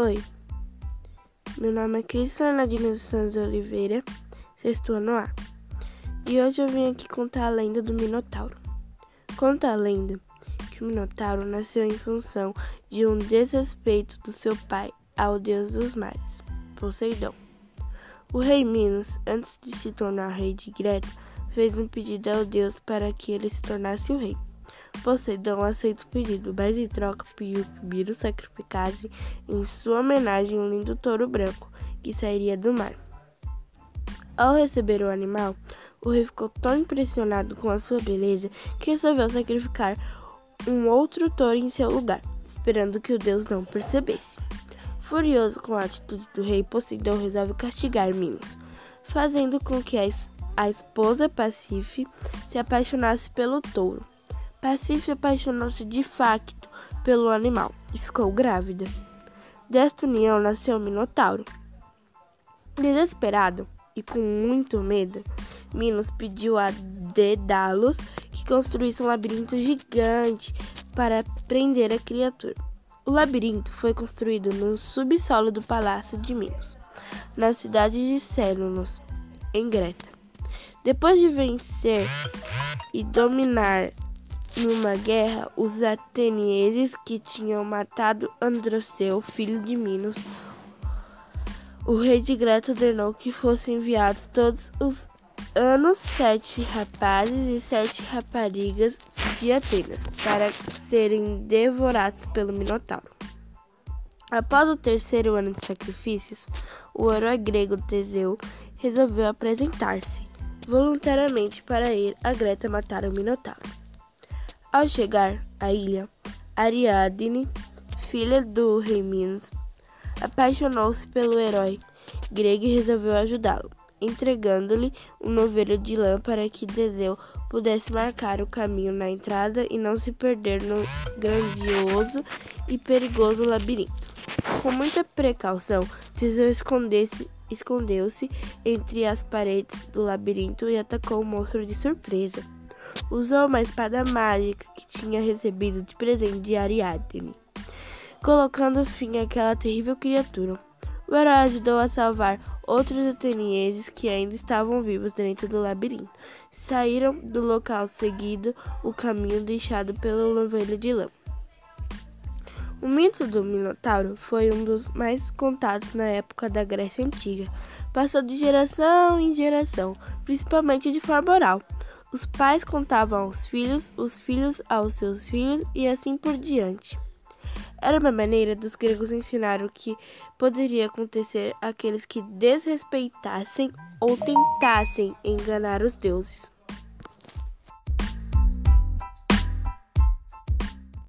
Oi, meu nome é Cristiana Nadine Santos Oliveira, sexto ano A. E hoje eu vim aqui contar a lenda do Minotauro. Conta a lenda que o Minotauro nasceu em função de um desrespeito do seu pai ao deus dos mares, Poseidon. O rei Minos, antes de se tornar rei de Greta, fez um pedido ao deus para que ele se tornasse o rei. Poseidon aceita o pedido, mas em troca pediu que Biro sacrificasse em sua homenagem um lindo touro branco que sairia do mar. Ao receber o animal, o rei ficou tão impressionado com a sua beleza que resolveu sacrificar um outro touro em seu lugar, esperando que o deus não percebesse. Furioso com a atitude do rei, Poseidon resolve castigar Minos, fazendo com que a, a esposa Pacife se apaixonasse pelo touro. Pacife apaixonou-se de facto pelo animal e ficou grávida. Desta união nasceu o Minotauro. Desesperado e com muito medo, Minos pediu a Dédalos que construísse um labirinto gigante para prender a criatura. O labirinto foi construído no subsolo do palácio de Minos, na cidade de Célunos, em Greta. Depois de vencer e dominar numa guerra, os atenienses que tinham matado Androceu, filho de Minos, o rei de Greta ordenou que fossem enviados todos os anos sete rapazes e sete raparigas de Atenas para serem devorados pelo Minotauro. Após o terceiro ano de sacrifícios, o herói grego Teseu resolveu apresentar-se voluntariamente para ir a Greta matar o Minotauro. Ao chegar à ilha, Ariadne, filha do rei Minos, apaixonou-se pelo herói grego e resolveu ajudá-lo, entregando-lhe um novelo de lã para que Teseu pudesse marcar o caminho na entrada e não se perder no grandioso e perigoso labirinto. Com muita precaução, Teseu escondeu-se entre as paredes do labirinto e atacou o monstro de surpresa. Usou uma espada mágica que tinha recebido de presente de Ariadne, colocando fim àquela terrível criatura. O herói ajudou a salvar outros atenienses que ainda estavam vivos dentro do labirinto. Saíram do local seguindo o caminho deixado pelo novelo de lã. O mito do Minotauro foi um dos mais contados na época da Grécia Antiga. Passou de geração em geração, principalmente de forma oral. Os pais contavam aos filhos, os filhos aos seus filhos e assim por diante. Era uma maneira dos gregos ensinar o que poderia acontecer àqueles que desrespeitassem ou tentassem enganar os deuses.